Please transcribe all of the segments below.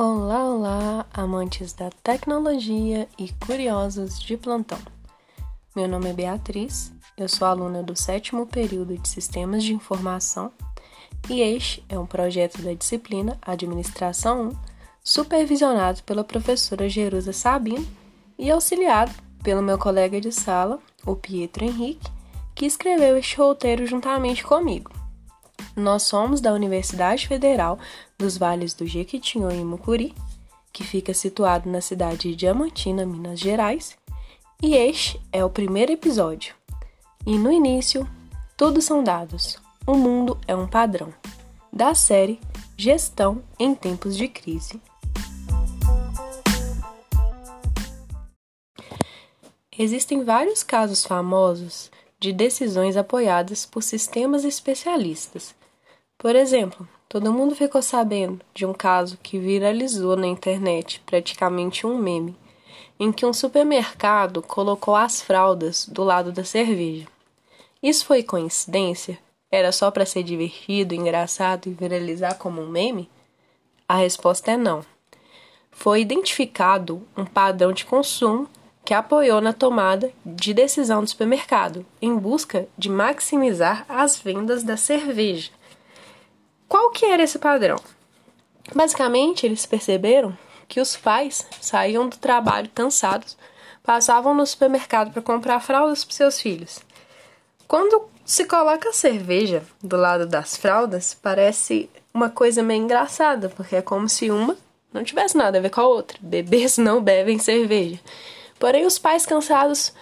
Olá, olá, amantes da tecnologia e curiosos de plantão. Meu nome é Beatriz, eu sou aluna do sétimo período de Sistemas de Informação e este é um projeto da disciplina Administração 1, supervisionado pela professora Jerusa Sabino e auxiliado pelo meu colega de sala, o Pietro Henrique, que escreveu este roteiro juntamente comigo. Nós somos da Universidade Federal dos Vales do Jequitinhonha e Mucuri, que fica situado na cidade de Diamantina, Minas Gerais, e este é o primeiro episódio. E no início, tudo são dados. O mundo é um padrão. Da série Gestão em Tempos de Crise. Existem vários casos famosos de decisões apoiadas por sistemas especialistas. Por exemplo, todo mundo ficou sabendo de um caso que viralizou na internet, praticamente um meme, em que um supermercado colocou as fraldas do lado da cerveja. Isso foi coincidência? Era só para ser divertido, engraçado e viralizar como um meme? A resposta é não. Foi identificado um padrão de consumo que apoiou na tomada de decisão do supermercado, em busca de maximizar as vendas da cerveja. Qual que era esse padrão? Basicamente, eles perceberam que os pais saíam do trabalho cansados, passavam no supermercado para comprar fraldas para seus filhos. Quando se coloca a cerveja do lado das fraldas, parece uma coisa meio engraçada, porque é como se uma não tivesse nada a ver com a outra. Bebês não bebem cerveja. Porém, os pais cansados,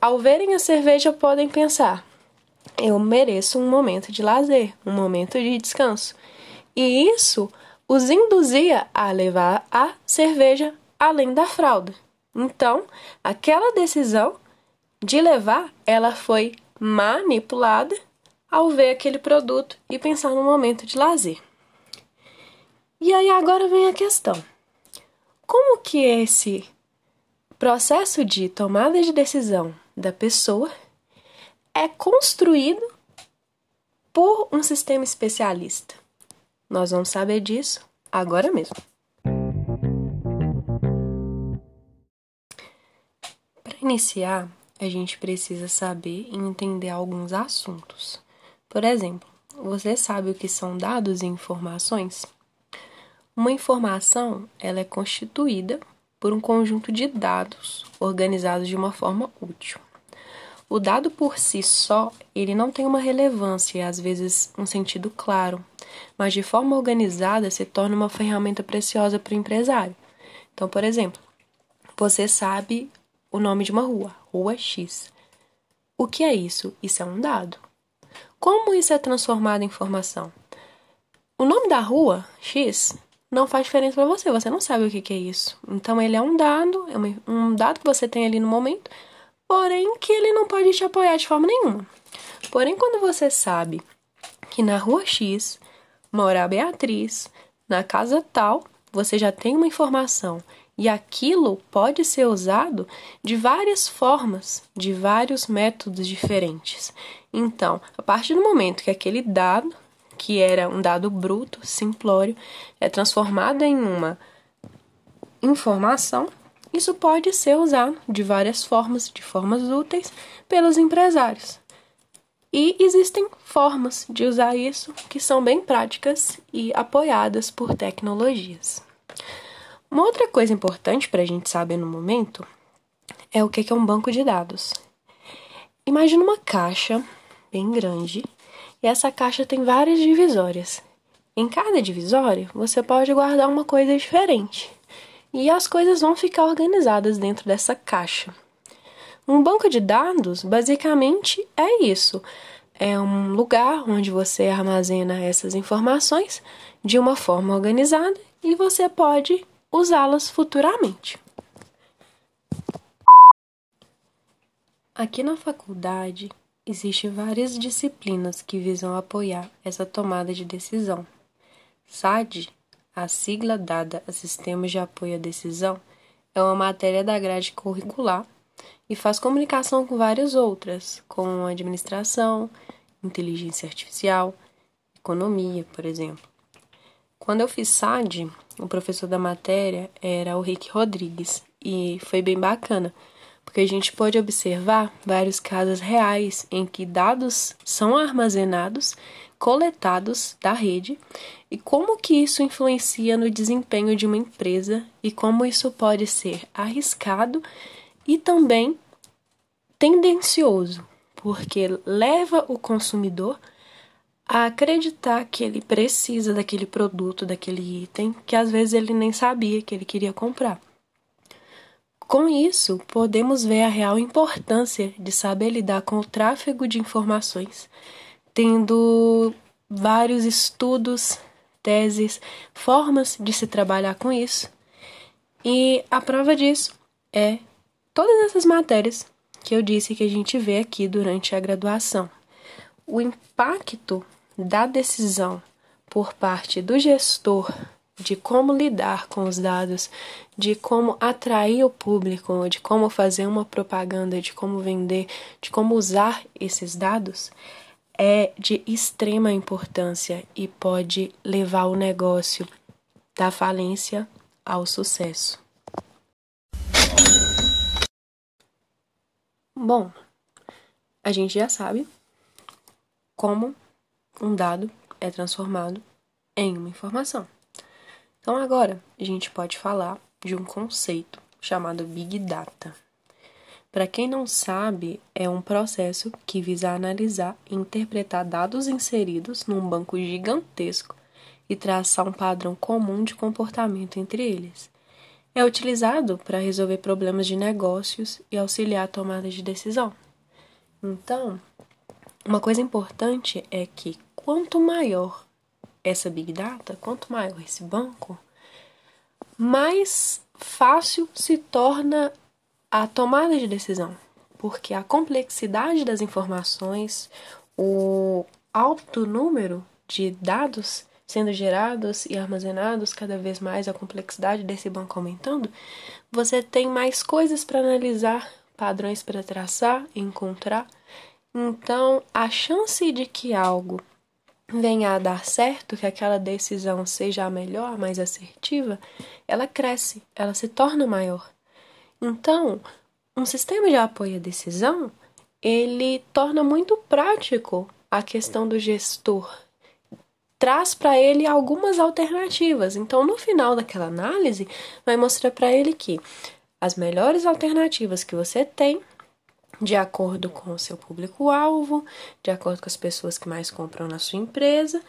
ao verem a cerveja, podem pensar: eu mereço um momento de lazer, um momento de descanso. E isso os induzia a levar a cerveja além da fralda. Então, aquela decisão de levar, ela foi manipulada ao ver aquele produto e pensar no momento de lazer. E aí agora vem a questão: como que esse processo de tomada de decisão da pessoa é construído por um sistema especialista. Nós vamos saber disso agora mesmo. Para iniciar, a gente precisa saber e entender alguns assuntos. Por exemplo, você sabe o que são dados e informações? Uma informação ela é constituída por um conjunto de dados organizados de uma forma útil. O dado por si só, ele não tem uma relevância às vezes um sentido claro, mas de forma organizada se torna uma ferramenta preciosa para o empresário. Então, por exemplo, você sabe o nome de uma rua, Rua X. O que é isso? Isso é um dado. Como isso é transformado em informação? O nome da rua, X, não faz diferença para você, você não sabe o que é isso. Então ele é um dado, é um dado que você tem ali no momento, porém que ele não pode te apoiar de forma nenhuma. Porém, quando você sabe que na rua X mora a Beatriz, na casa tal, você já tem uma informação e aquilo pode ser usado de várias formas, de vários métodos diferentes. Então, a partir do momento que aquele dado que era um dado bruto, simplório, é transformado em uma informação, isso pode ser usado de várias formas, de formas úteis, pelos empresários. E existem formas de usar isso que são bem práticas e apoiadas por tecnologias. Uma outra coisa importante para a gente saber no momento é o que é um banco de dados. Imagina uma caixa bem grande e essa caixa tem várias divisórias. Em cada divisória, você pode guardar uma coisa diferente. E as coisas vão ficar organizadas dentro dessa caixa. Um banco de dados, basicamente, é isso. É um lugar onde você armazena essas informações de uma forma organizada e você pode usá-las futuramente. Aqui na faculdade, Existem várias disciplinas que visam apoiar essa tomada de decisão. SAD, a sigla dada a Sistemas de Apoio à Decisão, é uma matéria da grade curricular e faz comunicação com várias outras, como administração, inteligência artificial, economia, por exemplo. Quando eu fiz SAD, o professor da matéria era o Rick Rodrigues e foi bem bacana, porque a gente pôde observar vários casos reais em que dados são armazenados, coletados da rede e como que isso influencia no desempenho de uma empresa e como isso pode ser arriscado e também tendencioso, porque leva o consumidor a acreditar que ele precisa daquele produto, daquele item, que às vezes ele nem sabia que ele queria comprar. Com isso, podemos ver a real importância de saber lidar com o tráfego de informações, tendo vários estudos, teses, formas de se trabalhar com isso. E a prova disso é todas essas matérias que eu disse que a gente vê aqui durante a graduação. O impacto da decisão por parte do gestor de como lidar com os dados, de como atrair o público, de como fazer uma propaganda, de como vender, de como usar esses dados, é de extrema importância e pode levar o negócio da falência ao sucesso. Bom, a gente já sabe como um dado é transformado em uma informação. Então, agora a gente pode falar de um conceito chamado Big Data. Para quem não sabe, é um processo que visa analisar e interpretar dados inseridos num banco gigantesco e traçar um padrão comum de comportamento entre eles. É utilizado para resolver problemas de negócios e auxiliar a tomada de decisão. Então, uma coisa importante é que quanto maior essa Big Data, quanto maior esse banco, mais fácil se torna a tomada de decisão, porque a complexidade das informações, o alto número de dados sendo gerados e armazenados cada vez mais, a complexidade desse banco aumentando, você tem mais coisas para analisar, padrões para traçar, encontrar. Então, a chance de que algo venha a dar certo, que aquela decisão seja a melhor, a mais assertiva, ela cresce, ela se torna maior. Então, um sistema de apoio à decisão, ele torna muito prático a questão do gestor traz para ele algumas alternativas. Então, no final daquela análise, vai mostrar para ele que as melhores alternativas que você tem, de acordo com o seu público-alvo, de acordo com as pessoas que mais compram na sua empresa,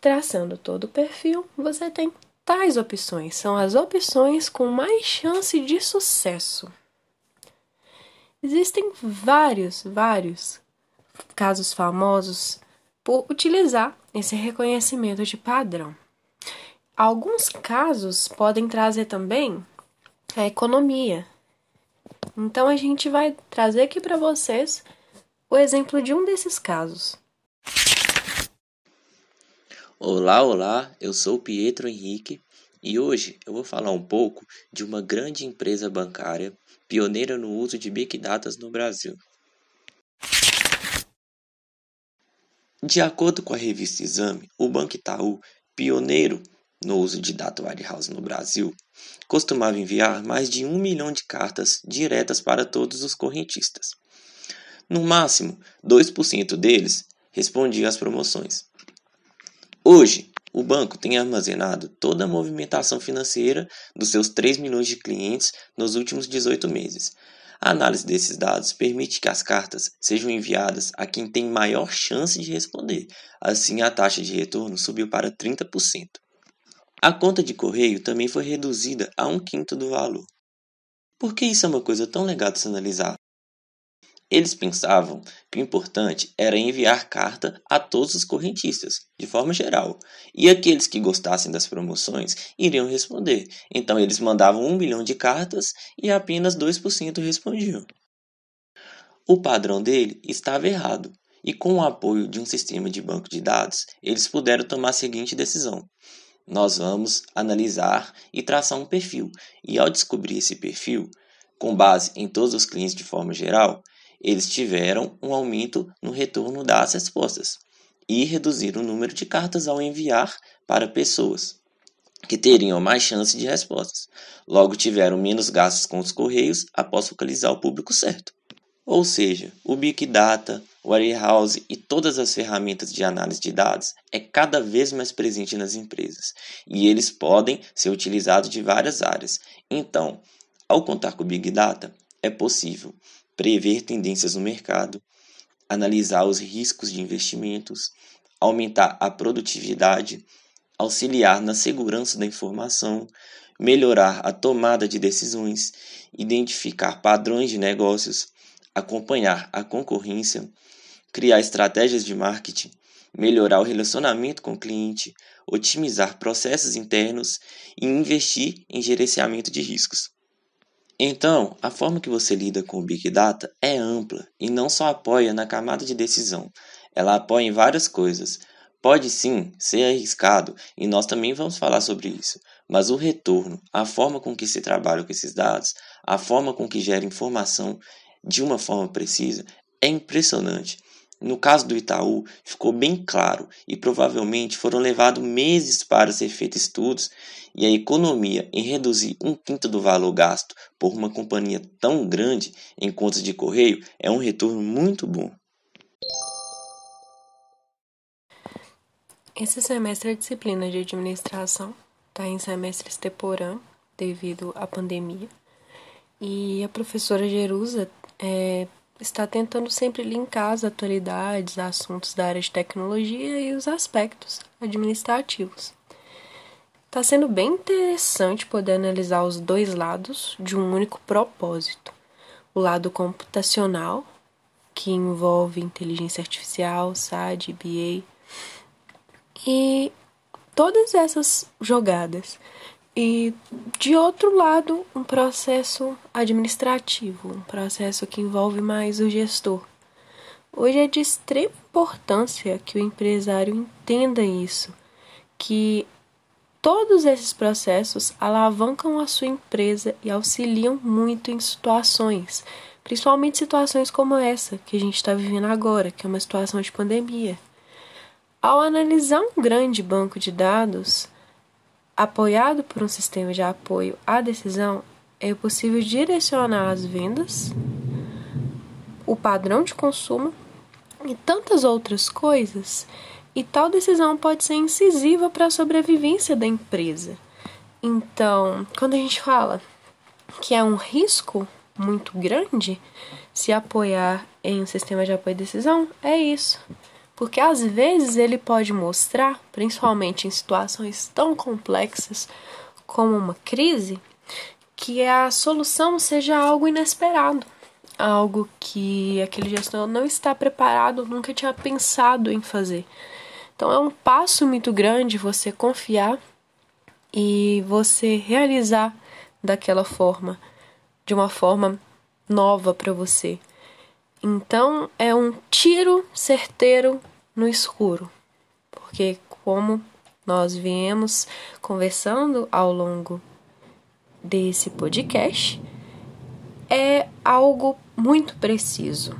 traçando todo o perfil, você tem tais opções. São as opções com mais chance de sucesso. Existem vários, vários casos famosos por utilizar esse reconhecimento de padrão. Alguns casos podem trazer também a economia. Então a gente vai trazer aqui para vocês o exemplo de um desses casos. Olá, olá, eu sou Pietro Henrique e hoje eu vou falar um pouco de uma grande empresa bancária pioneira no uso de Big Data no Brasil. De acordo com a revista Exame, o Banco Itaú, pioneiro no uso de Data Warehouse no Brasil, costumava enviar mais de um milhão de cartas diretas para todos os correntistas. No máximo, 2% deles respondiam às promoções. Hoje, o banco tem armazenado toda a movimentação financeira dos seus 3 milhões de clientes nos últimos 18 meses, a análise desses dados permite que as cartas sejam enviadas a quem tem maior chance de responder. Assim, a taxa de retorno subiu para 30%. A conta de correio também foi reduzida a um quinto do valor. Por que isso é uma coisa tão legal de se analisar? Eles pensavam que o importante era enviar carta a todos os correntistas, de forma geral, e aqueles que gostassem das promoções iriam responder. Então eles mandavam um milhão de cartas e apenas 2% respondiam. O padrão dele estava errado, e com o apoio de um sistema de banco de dados, eles puderam tomar a seguinte decisão: nós vamos analisar e traçar um perfil, e ao descobrir esse perfil, com base em todos os clientes de forma geral, eles tiveram um aumento no retorno das respostas. e reduzir o número de cartas ao enviar para pessoas que teriam mais chance de respostas. Logo, tiveram menos gastos com os correios após focalizar o público certo. Ou seja, o Big Data, o Warehouse e todas as ferramentas de análise de dados é cada vez mais presente nas empresas e eles podem ser utilizados de várias áreas. Então, ao contar com o Big Data, é possível prever tendências no mercado, analisar os riscos de investimentos, aumentar a produtividade, auxiliar na segurança da informação, melhorar a tomada de decisões, identificar padrões de negócios, acompanhar a concorrência, criar estratégias de marketing, melhorar o relacionamento com o cliente, otimizar processos internos e investir em gerenciamento de riscos. Então, a forma que você lida com o Big Data é ampla e não só apoia na camada de decisão, ela apoia em várias coisas. Pode sim ser arriscado e nós também vamos falar sobre isso, mas o retorno, a forma com que se trabalha com esses dados, a forma com que gera informação de uma forma precisa é impressionante. No caso do Itaú, ficou bem claro e provavelmente foram levados meses para ser feitos estudos e a economia em reduzir um quinto do valor gasto por uma companhia tão grande em contas de correio é um retorno muito bom. Esse semestre é disciplina de administração, está em semestre extemporâneo devido à pandemia. E a professora Jerusa é, está tentando sempre linkar as atualidades, assuntos da área de tecnologia e os aspectos administrativos. Está sendo bem interessante poder analisar os dois lados de um único propósito: o lado computacional, que envolve inteligência artificial, SAD, BA, e todas essas jogadas e de outro lado, um processo administrativo, um processo que envolve mais o gestor. Hoje é de extrema importância que o empresário entenda isso, que todos esses processos alavancam a sua empresa e auxiliam muito em situações, principalmente situações como essa que a gente está vivendo agora, que é uma situação de pandemia. Ao analisar um grande banco de dados, Apoiado por um sistema de apoio à decisão, é possível direcionar as vendas, o padrão de consumo e tantas outras coisas, e tal decisão pode ser incisiva para a sobrevivência da empresa. Então, quando a gente fala que é um risco muito grande se apoiar em um sistema de apoio à decisão, é isso porque às vezes ele pode mostrar, principalmente em situações tão complexas como uma crise, que a solução seja algo inesperado, algo que aquele gestor não está preparado, nunca tinha pensado em fazer. Então é um passo muito grande você confiar e você realizar daquela forma, de uma forma nova para você. Então é um tiro certeiro no escuro, porque como nós viemos conversando ao longo desse podcast, é algo muito preciso.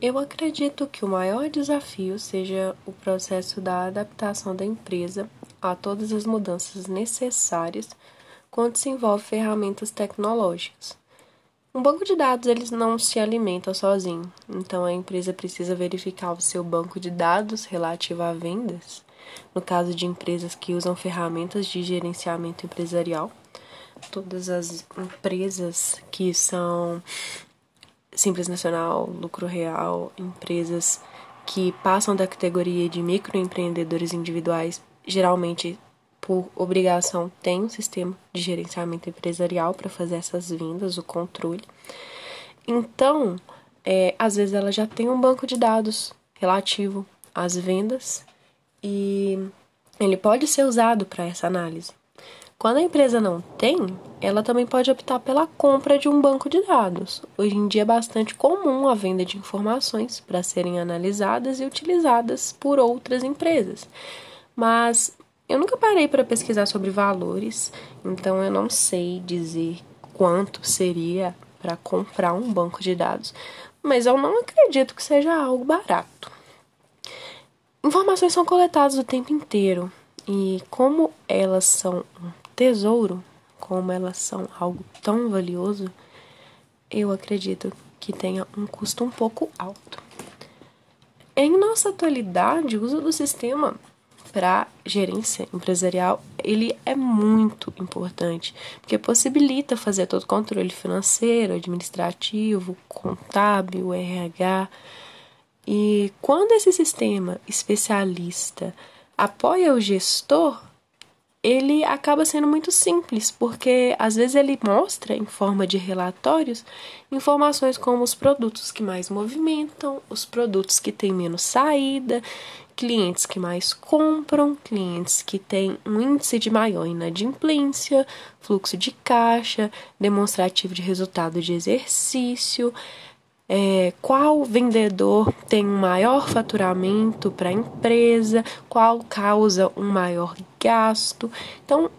Eu acredito que o maior desafio seja o processo da adaptação da empresa a todas as mudanças necessárias quando se envolve ferramentas tecnológicas. Um banco de dados eles não se alimenta sozinho, então a empresa precisa verificar o seu banco de dados relativo a vendas. No caso de empresas que usam ferramentas de gerenciamento empresarial, todas as empresas que são Simples Nacional, Lucro Real, empresas que passam da categoria de microempreendedores individuais, geralmente por obrigação, tem um sistema de gerenciamento empresarial para fazer essas vendas, o controle. Então, é, às vezes ela já tem um banco de dados relativo às vendas e ele pode ser usado para essa análise. Quando a empresa não tem, ela também pode optar pela compra de um banco de dados. Hoje em dia é bastante comum a venda de informações para serem analisadas e utilizadas por outras empresas. Mas eu nunca parei para pesquisar sobre valores, então eu não sei dizer quanto seria para comprar um banco de dados, mas eu não acredito que seja algo barato. Informações são coletadas o tempo inteiro e como elas são um tesouro, como elas são algo tão valioso, eu acredito que tenha um custo um pouco alto. Em nossa atualidade, o uso do sistema para gerência empresarial, ele é muito importante, porque possibilita fazer todo o controle financeiro, administrativo, contábil, RH. E quando esse sistema especialista apoia o gestor, ele acaba sendo muito simples, porque às vezes ele mostra em forma de relatórios informações como os produtos que mais movimentam, os produtos que têm menos saída, clientes que mais compram, clientes que têm um índice de maior inadimplência, fluxo de caixa, demonstrativo de resultado de exercício, é, qual vendedor tem um maior faturamento para a empresa, qual causa um maior gasto. Então,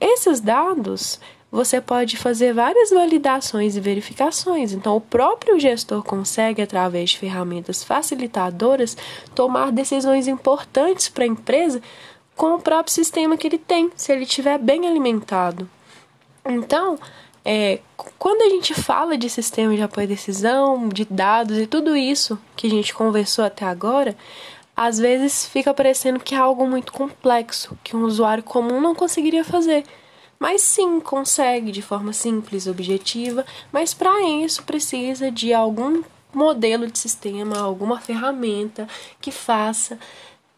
esses dados você pode fazer várias validações e verificações. Então, o próprio gestor consegue, através de ferramentas facilitadoras, tomar decisões importantes para a empresa com o próprio sistema que ele tem, se ele estiver bem alimentado. Então, é, quando a gente fala de sistema de apoio à decisão, de dados e tudo isso que a gente conversou até agora, às vezes fica parecendo que é algo muito complexo, que um usuário comum não conseguiria fazer. Mas sim, consegue de forma simples, objetiva, mas para isso precisa de algum modelo de sistema, alguma ferramenta que faça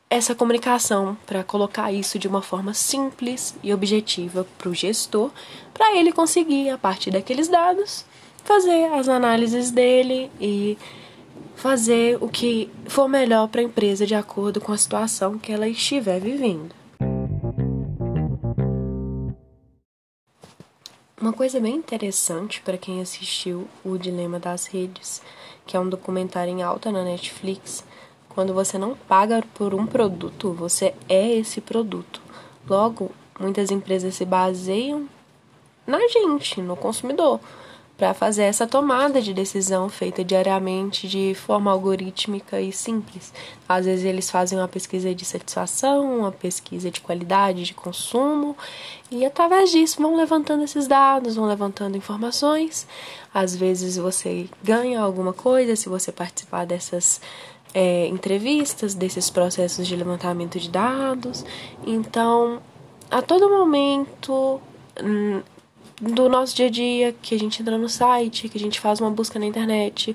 essa comunicação para colocar isso de uma forma simples e objetiva para o gestor, para ele conseguir, a partir daqueles dados, fazer as análises dele e fazer o que for melhor para a empresa de acordo com a situação que ela estiver vivendo. Uma coisa bem interessante para quem assistiu O Dilema das Redes, que é um documentário em alta na Netflix, quando você não paga por um produto, você é esse produto. Logo, muitas empresas se baseiam na gente, no consumidor, para fazer essa tomada de decisão feita diariamente de forma algorítmica e simples. Às vezes eles fazem uma pesquisa de satisfação, uma pesquisa de qualidade de consumo e através disso vão levantando esses dados, vão levantando informações. Às vezes você ganha alguma coisa se você participar dessas é, entrevistas, desses processos de levantamento de dados. Então, a todo momento hum, do nosso dia a dia, que a gente entra no site, que a gente faz uma busca na internet,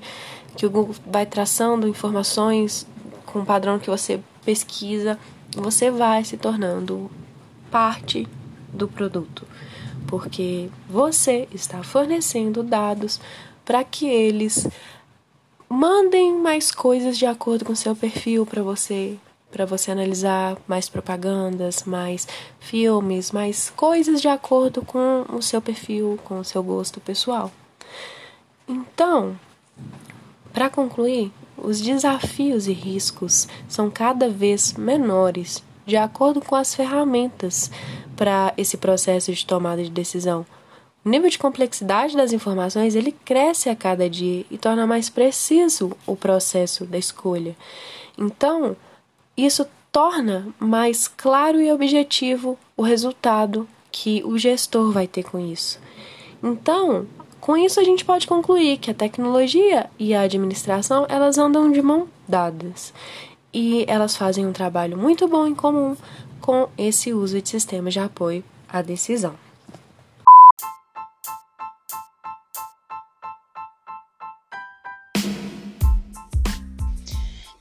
que o Google vai traçando informações com o padrão que você pesquisa, você vai se tornando parte do produto, porque você está fornecendo dados para que eles Mandem mais coisas de acordo com seu perfil para você, para você analisar mais propagandas, mais filmes, mais coisas de acordo com o seu perfil, com o seu gosto pessoal. Então, para concluir, os desafios e riscos são cada vez menores de acordo com as ferramentas para esse processo de tomada de decisão. O nível de complexidade das informações ele cresce a cada dia e torna mais preciso o processo da escolha. Então, isso torna mais claro e objetivo o resultado que o gestor vai ter com isso. Então, com isso a gente pode concluir que a tecnologia e a administração elas andam de mão dadas e elas fazem um trabalho muito bom em comum com esse uso de sistemas de apoio à decisão.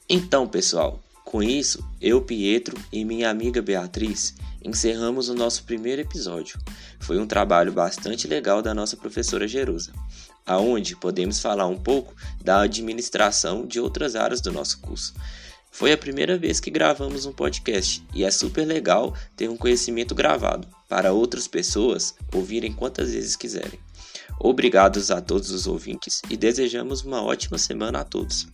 Então, pessoal, com isso, eu, Pietro e minha amiga Beatriz encerramos o nosso primeiro episódio. Foi um trabalho bastante legal da nossa professora Jerusa, aonde podemos falar um pouco da administração de outras áreas do nosso curso. Foi a primeira vez que gravamos um podcast e é super legal ter um conhecimento gravado para outras pessoas ouvirem quantas vezes quiserem. Obrigados a todos os ouvintes e desejamos uma ótima semana a todos.